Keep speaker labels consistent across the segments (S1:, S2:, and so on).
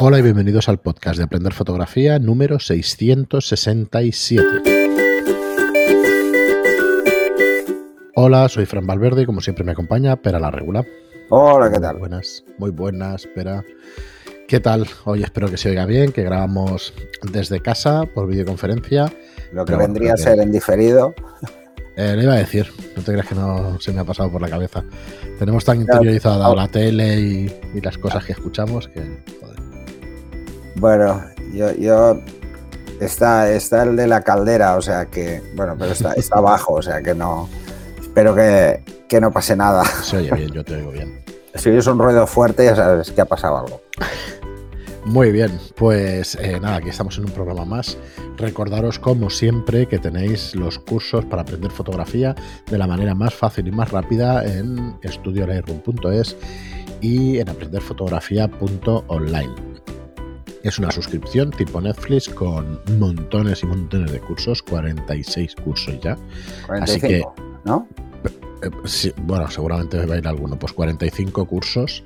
S1: Hola y bienvenidos al podcast de Aprender Fotografía número 667. Hola, soy Fran Valverde y como siempre me acompaña Pera la Regula.
S2: Hola, ¿qué tal?
S1: Muy buenas, muy buenas, Pera. ¿Qué tal? Hoy espero que se oiga bien, que grabamos desde casa por videoconferencia.
S2: Lo que vendría a ser en diferido.
S1: Eh, le iba a decir, no te creas que no se me ha pasado por la cabeza. Tenemos tan interiorizada la tele y, las cosas que escuchamos que...
S2: Bueno, yo, yo está, está el de la caldera, o sea que, bueno, pero está, está abajo, o sea que no, espero que, que no pase nada.
S1: Se oye bien, yo te oigo bien.
S2: Si oyes un ruido fuerte, ya sabes que ha pasado algo.
S1: Muy bien, pues eh, nada, aquí estamos en un programa más. Recordaros como siempre que tenéis los cursos para aprender fotografía de la manera más fácil y más rápida en estudiolightroom.es y en aprenderfotografía.online. Es una suscripción tipo Netflix con montones y montones de cursos, 46 cursos ya.
S2: 45, Así que, ¿no?
S1: Eh, bueno, seguramente va a ir alguno, pues 45 cursos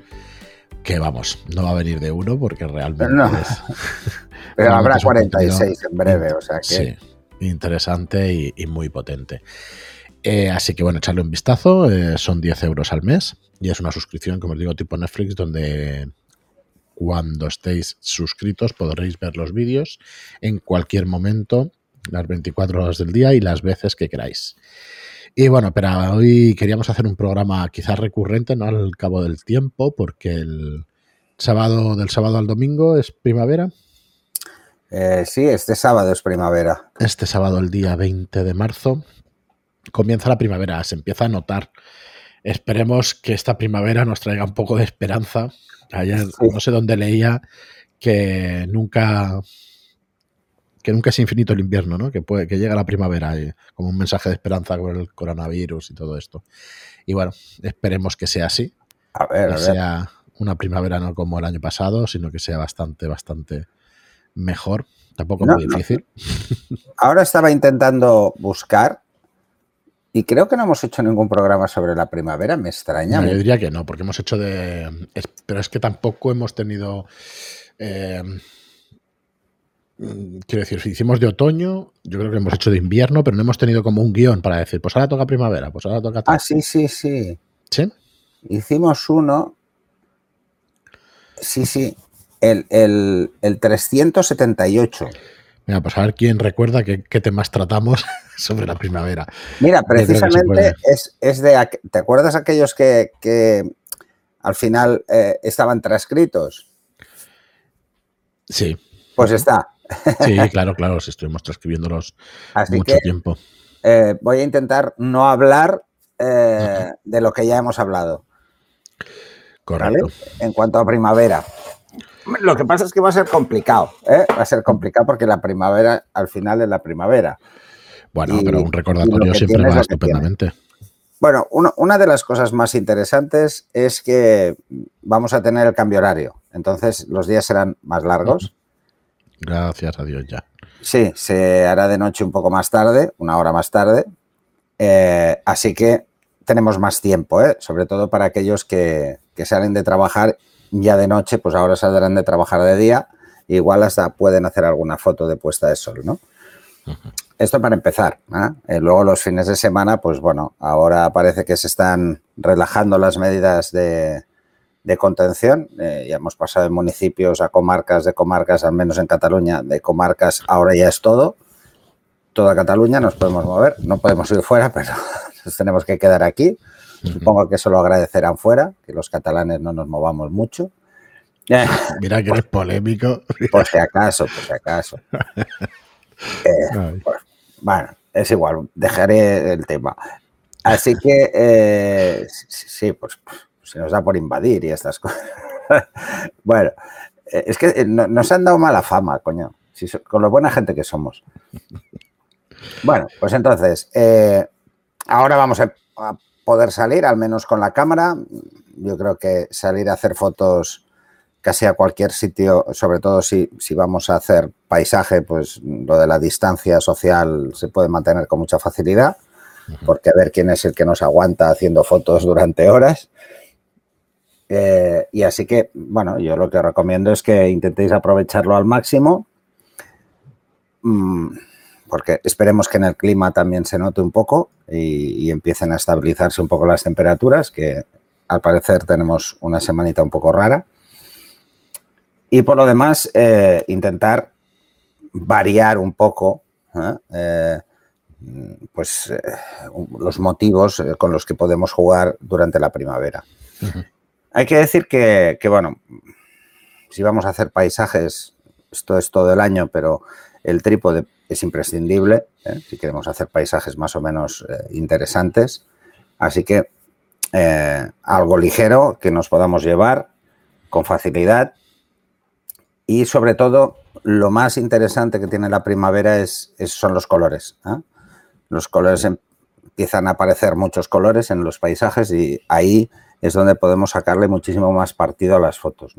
S1: que vamos, no va a venir de uno porque realmente
S2: Pero, no. Pero habrá 46 en breve, o sea que...
S1: Sí, interesante y, muy potente. Eh, así que bueno, echarle un vistazo, eh, son 10 euros al mes y es una suscripción, como os digo, tipo Netflix, donde cuando estéis suscritos podréis ver los vídeos en cualquier momento, las 24 horas del día y las veces que queráis. Y bueno, pero hoy queríamos hacer un programa quizás recurrente, ¿no? Al cabo del tiempo, porque el sábado, del sábado al domingo es primavera.
S2: Eh, sí, este sábado es primavera.
S1: Este sábado, el día 20 de marzo, comienza la primavera, se empieza a notar. Esperemos que esta primavera nos traiga un poco de esperanza Ayer no sé dónde leía que nunca que nunca es infinito el invierno, ¿no? Que, puede, que llega la primavera, como un mensaje de esperanza con el coronavirus y todo esto. Y bueno, esperemos que sea así.
S2: A ver,
S1: que
S2: a
S1: sea una primavera no como el año pasado, sino que sea bastante, bastante mejor. Tampoco muy difícil.
S2: Ahora estaba intentando buscar y creo que no hemos hecho ningún programa sobre la primavera, me extraña.
S1: yo diría que no, porque hemos hecho de... pero es que tampoco hemos tenido... Eh, quiero decir, si hicimos de otoño, yo creo que hemos hecho de invierno, pero no hemos tenido como un guion para decir, pues ahora toca primavera, pues ahora toca...
S2: Ah, sí, sí, sí.
S1: ¿Sí?
S2: Hicimos uno... Sí, sí, el, el, el 378.
S1: Mira, pues a ver quién recuerda qué, temas tratamos sobre la primavera.
S2: Mira, precisamente es, de... ¿Te acuerdas aquellos que, al final eh, estaban transcritos?
S1: Sí.
S2: Pues está.
S1: Sí, claro, claro, si estuvimos transcribiéndolos mucho tiempo.
S2: Eh, voy a intentar no hablar eh, de lo que ya hemos hablado.
S1: Correcto.
S2: En cuanto a primavera. Lo que pasa es que va a ser complicado, ¿eh? va a ser complicado porque la primavera al final es la primavera.
S1: Bueno, pero un recordatorio siempre va estupendamente.
S2: Bueno, una de las cosas más interesantes es que vamos a tener el cambio horario, entonces los días serán más largos.
S1: Gracias a Dios ya.
S2: Sí, se hará de noche un poco más tarde, una hora más tarde, eh, así que tenemos más tiempo, ¿eh? sobre todo para aquellos que, que salen de trabajar ya de noche, pues ahora saldrán de trabajar de día, igual hasta pueden hacer alguna foto de puesta de sol, ¿no? Esto para empezar. ¿eh? luego los fines de semana, pues bueno, ahora parece que se están relajando las medidas de, contención. Eh, ya hemos pasado de municipios a comarcas, de comarcas, al menos en Cataluña, de comarcas, ahora ya es todo. Toda Cataluña nos podemos mover, no podemos ir fuera, pero nos tenemos que quedar aquí. Supongo que eso lo agradecerán fuera, que los catalanes no nos movamos mucho.
S1: Mira que eres polémico.
S2: Por si acaso, por si acaso. Eh, pues, bueno, es igual, dejaré el tema. Así que, eh, sí, pues, pues, se nos da por invadir y estas cosas. bueno, eh, es que nos han dado mala fama, coño, con lo buena gente que somos. Bueno, pues entonces, ahora vamos a poder salir, al menos con la cámara. Yo creo que salir a hacer fotos casi a cualquier sitio, sobre todo si, si vamos a hacer paisaje, pues lo de la distancia social se puede mantener con mucha facilidad, porque a ver quién es el que nos aguanta haciendo fotos durante horas. Eh, y así que, bueno, yo lo que recomiendo es que intentéis aprovecharlo al máximo, mm, porque esperemos que en el clima también se note un poco y, empiecen a estabilizarse un poco las temperaturas, que al parecer tenemos una semanita un poco rara. Y por lo demás, eh, intentar variar un poco ¿eh? pues, los motivos con los que podemos jugar durante la primavera. Hay que decir que, bueno, si vamos a hacer paisajes, esto es todo el año, pero el trípode es imprescindible ¿eh? si queremos hacer paisajes más o menos eh, interesantes. Así que eh, algo ligero que nos podamos llevar con facilidad. Y sobre todo, lo más interesante que tiene la primavera es, son los colores. Los colores empiezan a aparecer muchos colores en los paisajes y ahí es donde podemos sacarle muchísimo más partido a las fotos.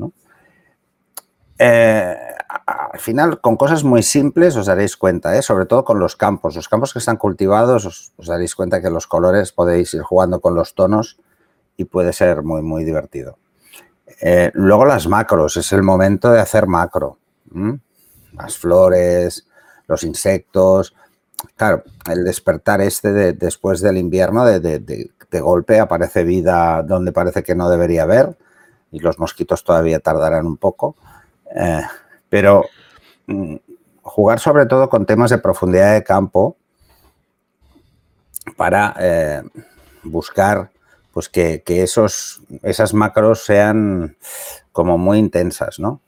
S2: Al final, con cosas muy simples os daréis cuenta, ¿eh? sobre todo con los campos. Los campos que están cultivados os, daréis cuenta que los colores podéis ir jugando con los tonos y puede ser muy, muy divertido. Eh, luego las macros, es el momento de hacer macro. Las flores, los insectos. Claro, el despertar este de, después del invierno, de, de golpe aparece vida donde parece que no debería haber y los mosquitos todavía tardarán un poco. Eh, pero jugar sobre todo con temas de profundidad de campo para eh, buscar pues que, esos, esas macros sean como muy intensas, ¿no?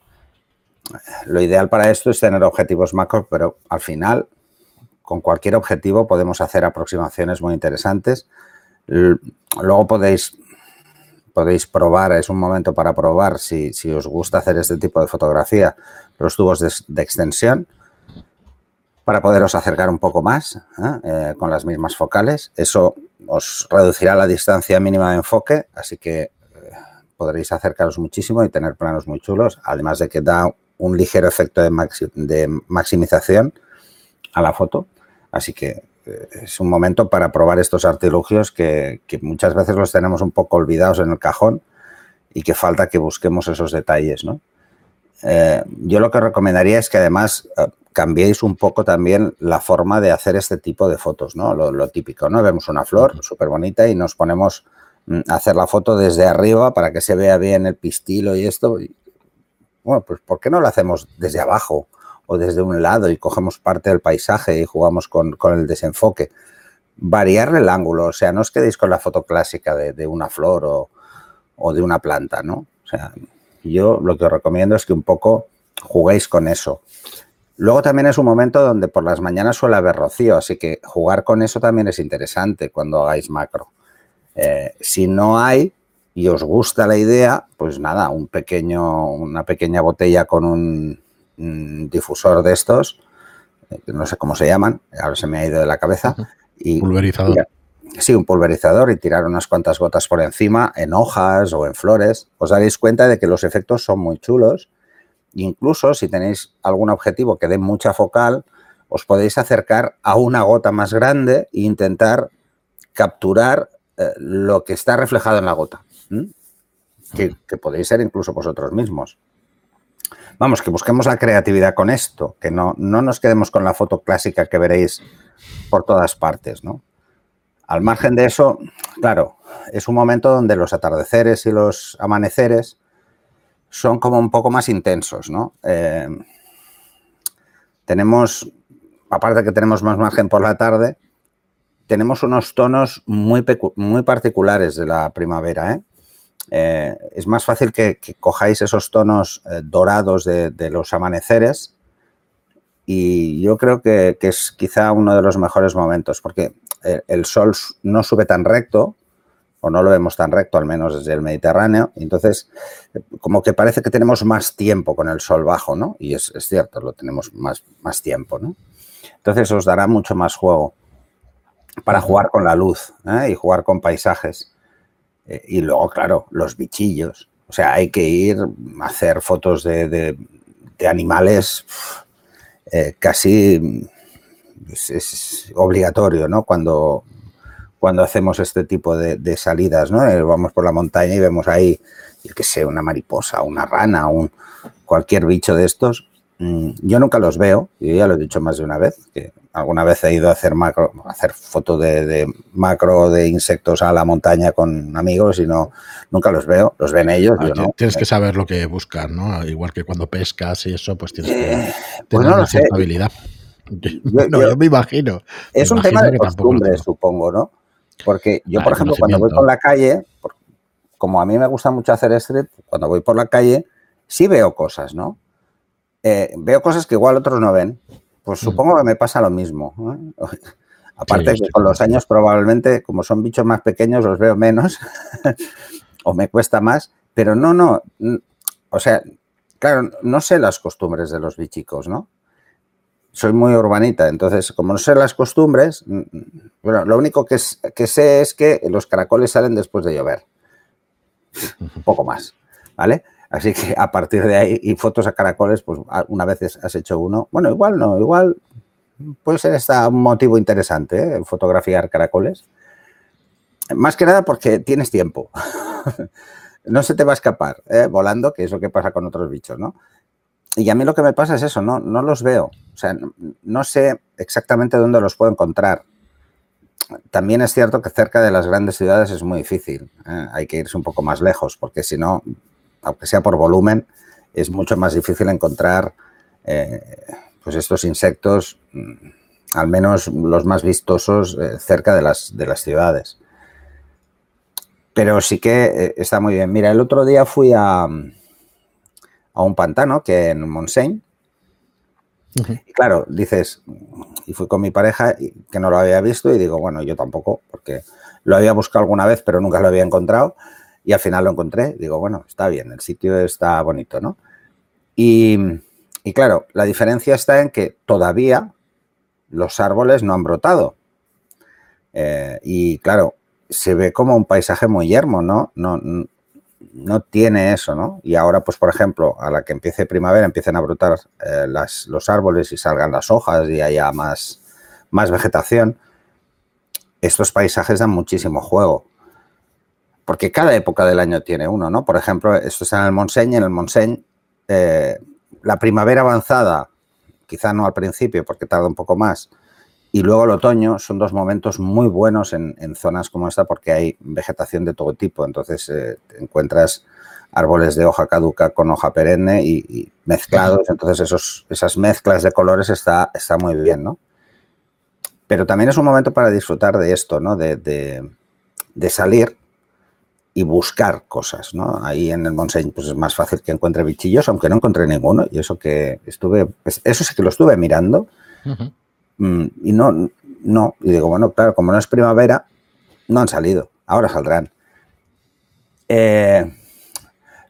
S2: Lo ideal para esto es tener objetivos macros, pero al final, con cualquier objetivo podemos hacer aproximaciones muy interesantes Luego podéis, podéis probar, es un momento para probar si, os gusta hacer este tipo de fotografía, los tubos de, extensión para poderos acercar un poco más ¿eh? Eh, con las mismas focales. Eso os reducirá la distancia mínima de enfoque, así que eh, podréis acercaros muchísimo y tener planos muy chulos, además de que da un ligero efecto de, maximización a la foto. Así que es un momento para probar estos artilugios que, muchas veces los tenemos un poco olvidados en el cajón y que falta que busquemos esos detalles, ¿no? Eh, yo lo que recomendaría es que además eh, cambiéis un poco también la forma de hacer este tipo de fotos, ¿no? Lo, típico, ¿no? Vemos una flor súper bonita y nos ponemos mm, a hacer la foto desde arriba para que se vea bien el pistilo y esto. Bueno, pues ¿por qué no lo hacemos desde abajo? o desde un lado y cogemos parte del paisaje y jugamos con, el desenfoque. Variar el ángulo, o sea, no os quedéis con la foto clásica de, una flor o, de una planta, ¿no? O sea, yo lo que os recomiendo es que un poco juguéis con eso. Luego también es un momento donde por las mañanas suele haber rocío, así que jugar con eso también es interesante cuando hagáis macro. Eh, si no hay y os gusta la idea, pues nada, un pequeño, una pequeña botella con un, difusor de estos, eh, no sé cómo se llaman, ahora se me ha ido de la cabeza. Y,
S1: pulverizador.
S2: Sí, un pulverizador y tirar unas cuantas gotas por encima en hojas o en flores. Os daréis cuenta de que los efectos son muy chulos. Incluso si tenéis algún objetivo que dé mucha focal, os podéis acercar a una gota más grande e intentar capturar eh, lo que está reflejado en la gota. Que, que, podéis ser incluso vosotros mismos. Vamos, que busquemos la creatividad con esto, que no, no nos quedemos con la foto clásica que veréis por todas partes, ¿no? Al margen de eso, claro, es un momento donde los atardeceres y los amaneceres son como un poco más intensos, ¿no? Eh, tenemos, aparte que tenemos más margen por la tarde, tenemos unos tonos muy, muy particulares de la primavera, ¿eh? Eh, es más fácil que, cojáis esos tonos eh, dorados de, los amaneceres y yo creo que, es quizá uno de los mejores momentos porque el, sol no sube tan recto o no lo vemos tan recto, al menos desde el Mediterráneo, entonces como que parece que tenemos más tiempo con el sol bajo, ¿no? Y es, cierto, lo tenemos más, más tiempo, ¿no? Entonces os dará mucho más juego para jugar con la luz ¿eh? y jugar con paisajes. Eh, y luego, claro, los bichillos. O sea, hay que ir a hacer fotos de, animales eh, casi es, obligatorio, ¿no? Cuando, cuando hacemos este tipo de, salidas, ¿no? Eh, vamos por la montaña y vemos ahí yo que sé, una mariposa, una rana, un, cualquier bicho de estos, mm, yo nunca los veo, y ya lo he dicho más de una vez, que alguna vez he ido a hacer macro, hacer fotos de, macro de insectos a la montaña con amigos y no, nunca los veo, los ven ellos.
S1: Ah,
S2: no.
S1: Tienes que saber lo que buscar, ¿no? Igual que cuando pescas y eso, pues tienes que
S2: eh, pues
S1: tener
S2: no
S1: una cierta habilidad. Yo, no, yo, me imagino.
S2: Es
S1: me
S2: un
S1: imagino
S2: tema de costumbre, supongo, ¿no? Porque yo,
S1: Ah,
S2: por ejemplo, cuando voy por la calle, como a mí me gusta mucho hacer street, cuando voy por la calle, sí veo cosas, ¿no? Eh, veo cosas que igual otros no ven. Pues
S1: Mm.
S2: supongo que me pasa lo mismo. ¿eh? Aparte
S1: yo
S2: que con los años probablemente, como son bichos más pequeños, los veo menos o me cuesta más, pero no, no. O sea, claro, no sé las costumbres de los bichicos, ¿no? Soy muy urbanita, entonces, como no sé las costumbres, bueno, lo único que, es- que sé es que los caracoles salen después de llover. Un poco más, ¿vale? Así que a partir de ahí, y fotos a caracoles, pues una vez has hecho uno. Bueno, igual no, igual puede ser esta un motivo interesante, ¿eh? fotografiar caracoles. Más que nada porque tienes tiempo. no se te va a escapar ¿eh? volando, que es lo que pasa con otros bichos, ¿no? Y a mí lo que me pasa es eso, no, no los veo. O sea, no, no sé exactamente dónde los puedo encontrar. También es cierto que cerca de las grandes ciudades es muy difícil. ¿eh? Hay que irse un poco más lejos, porque si no, aunque sea por volumen, es mucho más difícil encontrar eh, pues estos insectos, mm, al menos los más vistosos, eh, cerca de las, de las ciudades. Pero sí que eh, está muy bien. Mira, el otro día fui a, a un pantano que en Montseny. Y claro, dices, y fui con mi pareja que no lo había visto y digo, bueno, yo tampoco, porque lo había buscado alguna vez, pero nunca lo había encontrado y al final lo encontré. Digo, bueno, está bien, el sitio está bonito, ¿no? Y, y claro, la diferencia está en que todavía los árboles no han brotado. Eh, y claro, se ve como un paisaje muy yermo, ¿no? No, no tiene eso, ¿no? Y ahora, pues, por ejemplo, a la que empiece primavera, empiecen a brotar eh, las, los árboles y salgan las hojas y haya más, más vegetación, estos paisajes dan muchísimo juego. Porque cada época del año tiene uno, ¿no? Por ejemplo, esto está en el Montseny, en el Montseny, eh, la primavera avanzada, quizá no al principio porque tarda un poco más, y luego el otoño son dos momentos muy buenos en, en zonas como esta porque hay vegetación de todo tipo. Entonces eh, te encuentras árboles de hoja caduca con hoja perenne y, y mezclados. Entonces esos, esas mezclas de colores está, está muy bien, ¿no? Pero también es un momento para disfrutar de esto, ¿no? De, de, de salir y buscar cosas, ¿no? Ahí en el Montseny pues es más fácil que encuentre bichillos, aunque no encontré ninguno. Y eso que estuve, eso sí que lo estuve mirando. Mm, y no, no, y digo, bueno, claro, como no es primavera, no han salido, ahora saldrán. Eh,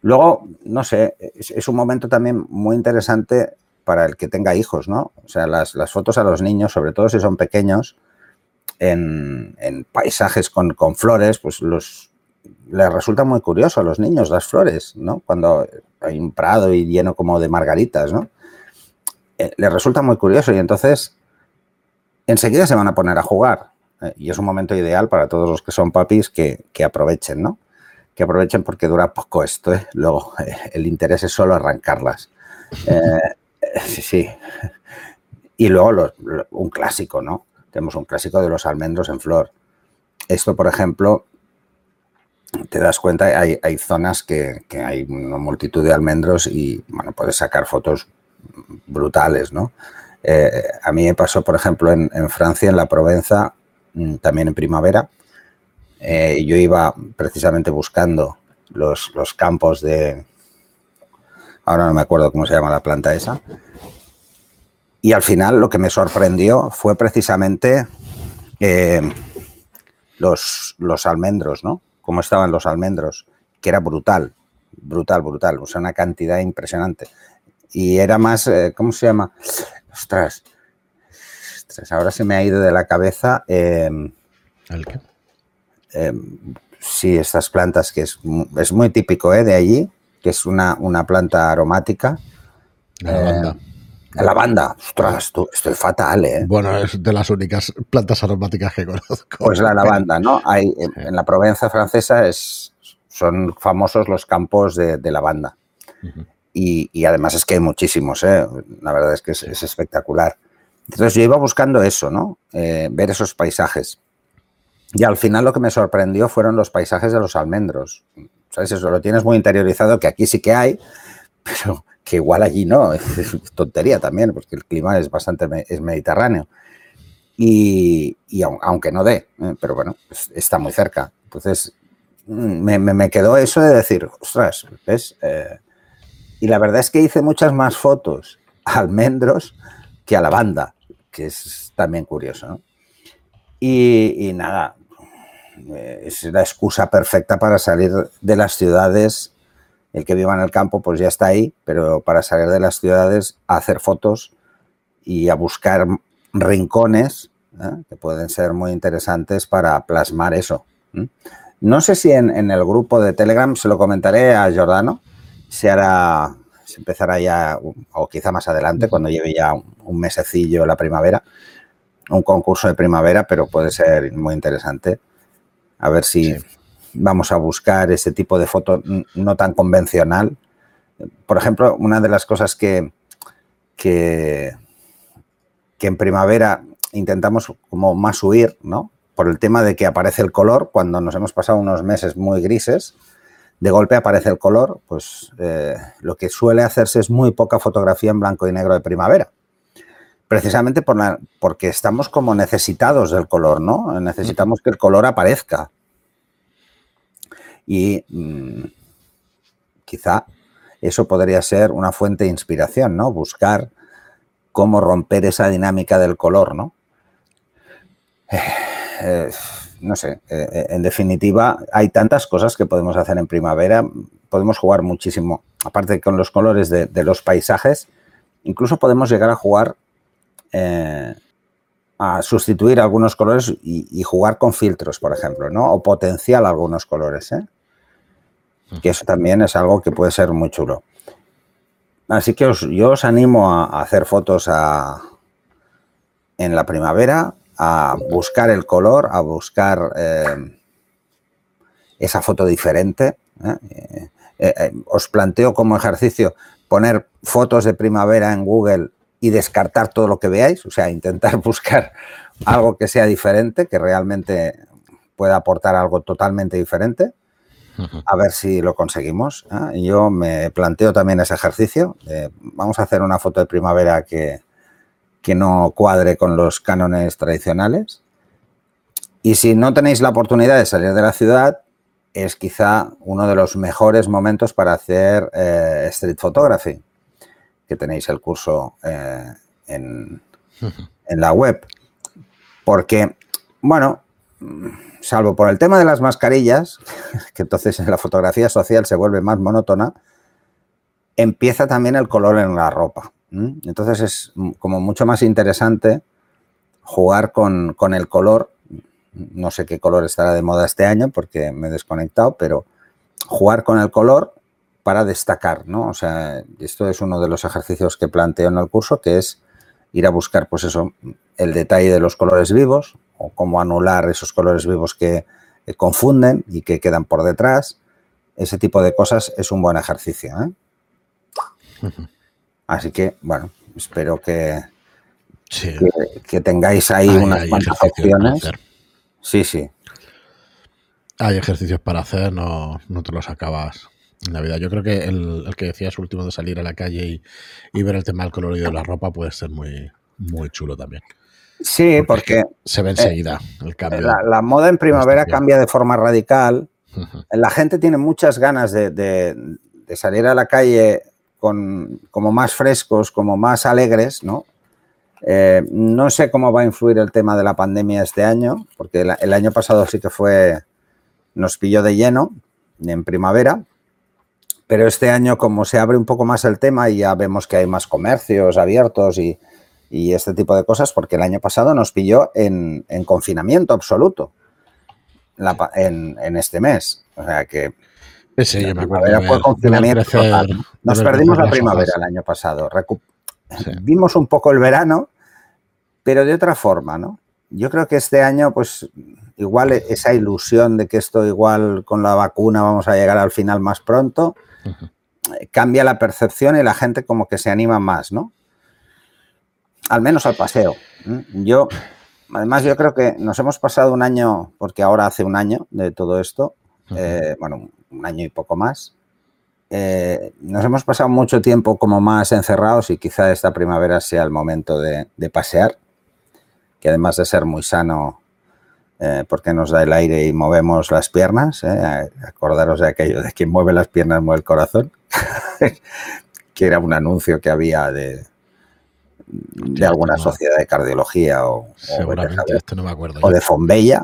S2: luego, no sé, es, es, un momento también muy interesante para el que tenga hijos, ¿no? O sea, las, las fotos a los niños, sobre todo si son pequeños, en, en paisajes con, con, flores, pues los les resulta muy curioso a los niños las flores, ¿no? Cuando hay un prado y lleno como de margaritas, ¿no? Eh, les resulta muy curioso y entonces enseguida se van a poner a jugar. Eh, y es un momento ideal para todos los que son papis que, que aprovechen, ¿no? Que aprovechen porque dura poco esto, ¿eh? Luego eh, el interés es solo arrancarlas. sí, sí. Y luego lo, lo, un clásico, ¿no? Tenemos un clásico de los almendros en flor. Esto, por ejemplo, te das cuenta, hay, hay zonas que, que, hay una multitud de almendros y, bueno, puedes sacar fotos brutales, ¿no? Eh, a mí me pasó, por ejemplo, en, Francia, en la Provenza, mm, también en primavera. Eh, yo iba precisamente buscando los, los, campos de... Ahora no me acuerdo cómo se llama la planta esa. Y al final lo que me sorprendió fue precisamente eh, los, los almendros, ¿no? Cómo estaban los almendros, que era brutal, brutal, brutal. O sea, una cantidad impresionante. Y era más, eh, ¿cómo se llama? Ostras, ostras, ahora se me ha ido de la cabeza. Eh,
S1: ¿El qué?
S2: Eh, sí, estas plantas que es, es muy típico eh, de allí, que es una, una planta aromática.
S1: La lavanda.
S2: La lavanda, ostras, tú, estoy fatal, ¿eh?
S1: Bueno, es de las únicas plantas aromáticas que conozco.
S2: Pues la lavanda, ¿no? Hay, en, la Provenza francesa es son famosos los campos de, de lavanda. y, y, además es que hay muchísimos, ¿eh? la verdad es que es, es, espectacular. Entonces yo iba buscando eso, ¿no? Eh, ver esos paisajes. Y al final lo que me sorprendió fueron los paisajes de los almendros. ¿Sabes? Eso lo tienes muy interiorizado, que aquí sí que hay, pero que igual allí no. Es tontería también, porque el clima es bastante es mediterráneo. Y, y aunque no dé, ¿eh? pero bueno, está muy cerca. Entonces, me, me, me, quedó eso de decir, ostras, ¿ves? Eh, y la verdad es que hice muchas más fotos a almendros que a la banda, que es también curioso. Y, y, nada, es la excusa perfecta para salir de las ciudades. El que viva en el campo, pues ya está ahí, pero para salir de las ciudades a hacer fotos y a buscar rincones ¿eh? que pueden ser muy interesantes para plasmar eso. No sé si en, en, el grupo de Telegram se lo comentaré a Jordano, se hará, se empezará ya, o quizá más adelante, cuando lleve ya un, un mesecillo la primavera, un concurso de primavera, pero puede ser muy interesante. A ver si sí. Vamos a buscar ese tipo de foto no tan convencional. Por ejemplo, una de las cosas que, que, que en primavera intentamos como más huir, ¿no? Por el tema de que aparece el color, cuando nos hemos pasado unos meses muy grises, de golpe aparece el color, pues eh, lo que suele hacerse es muy poca fotografía en blanco y negro de primavera. Precisamente por la, porque estamos como necesitados del color, ¿no? Necesitamos que el color aparezca. Y mmm, quizá eso podría ser una fuente de inspiración, ¿no? Buscar cómo romper esa dinámica del color, ¿no? Eh, no sé, eh, en definitiva, hay tantas cosas que podemos hacer en primavera, podemos jugar muchísimo, aparte con los colores de, los paisajes, incluso podemos llegar a jugar, eh, a sustituir algunos colores y, y, jugar con filtros, por ejemplo, ¿no? O potenciar algunos colores, ¿eh? Que eso también es algo que puede ser muy chulo. Así que os, yo os animo a, hacer fotos a, en la primavera, a buscar el color, a buscar eh, esa foto diferente. ¿eh? Eh, os planteo como ejercicio poner fotos de primavera en Google y descartar todo lo que veáis, o sea, intentar buscar algo que sea diferente, que realmente pueda aportar algo totalmente diferente, a ver si lo conseguimos. Yo me planteo también ese ejercicio. vamos a hacer una foto de primavera que, que no cuadre con los cánones tradicionales. Y si no tenéis la oportunidad de salir de la ciudad, es quizá uno de los mejores momentos para hacer eh, street photography, que tenéis el curso eh, en, en, la web. Porque, bueno, salvo por el tema de las mascarillas, que entonces en la fotografía social se vuelve más monótona, empieza también el color en la ropa. Entonces es como mucho más interesante jugar con, con, el color. No sé qué color estará de moda este año porque me he desconectado, pero jugar con el color para destacar, ¿no? O sea, esto es uno de los ejercicios que planteo en el curso, que es ir a buscar, pues eso, el detalle de los colores vivos o cómo anular esos colores vivos que confunden y que quedan por detrás. Ese tipo de cosas es un buen ejercicio, ¿eh? Uh -huh. Así que, bueno, espero que, sí. que, que, tengáis ahí hay, unas hay cuantas opciones. Sí, sí.
S1: Hay ejercicios para hacer, no, no te los acabas en la vida. Yo creo que el, el, que decías último de salir a la calle y, y, ver el tema del colorido de la ropa puede ser muy, muy chulo también.
S2: Sí, porque, porque
S1: se ve enseguida eh, el cambio.
S2: La, la, moda en primavera cambia de forma radical. Uh -huh. La gente tiene muchas ganas de, de, de salir a la calle con, como más frescos, como más alegres, ¿no? Eh, no sé cómo va a influir el tema de la pandemia este año, porque el, el, año pasado sí que fue, nos pilló de lleno en primavera, pero este año como se abre un poco más el tema y ya vemos que hay más comercios abiertos y, y este tipo de cosas, porque el año pasado nos pilló en, en confinamiento absoluto la, en, en, este mes. O sea que
S1: Sí, yo me acuerdo.
S2: Fue confinamiento crecer, Nos perdimos la primavera el año pasado. Recu sí. Vimos un poco el verano, pero de otra forma, ¿no? Yo creo que este año, pues, igual e-, esa ilusión de que esto igual con la vacuna vamos a llegar al final más pronto, eh, cambia la percepción y la gente como que se anima más, ¿no? Al menos al paseo. Yo, además yo creo que nos hemos pasado un año, porque ahora hace un año de todo esto, eh, bueno, un año y poco más, eh, nos hemos pasado mucho tiempo como más encerrados y quizá esta primavera sea el momento de, pasear, que además de ser muy sano, eh, porque nos da el aire y movemos las piernas, acordaros de aquello de quien mueve las piernas mueve el corazón, que era un anuncio que había de, de alguna sociedad de cardiología o,
S1: Seguramente, esto no me acuerdo.
S2: O de Fombella.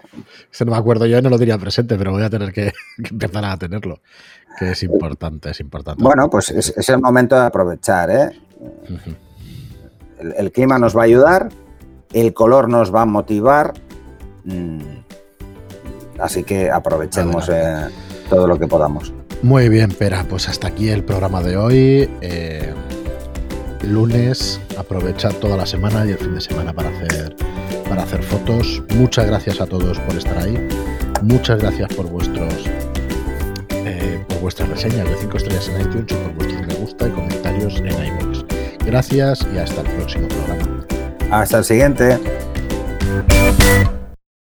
S1: Esto no me acuerdo yo, no lo diría presente, pero voy a tener que empezar a tenerlo que es importante, es importante.
S2: Bueno, pues es, el momento de aprovechar. ¿eh? el, clima nos va a ayudar, el color nos va a motivar, mm, así que aprovechemos eh, todo lo que podamos.
S1: Muy bien, Pera, pues hasta aquí el programa de hoy. Eh, lunes, aprovechar toda la semana y el fin de semana para hacer, para hacer fotos. Muchas gracias a todos por estar ahí. Muchas gracias por vuestros vuestras reseñas de 5 estrellas en iTunes o por vuestros me gusta y comentarios en iVoox. Gracias y hasta el próximo programa.
S2: Hasta el siguiente.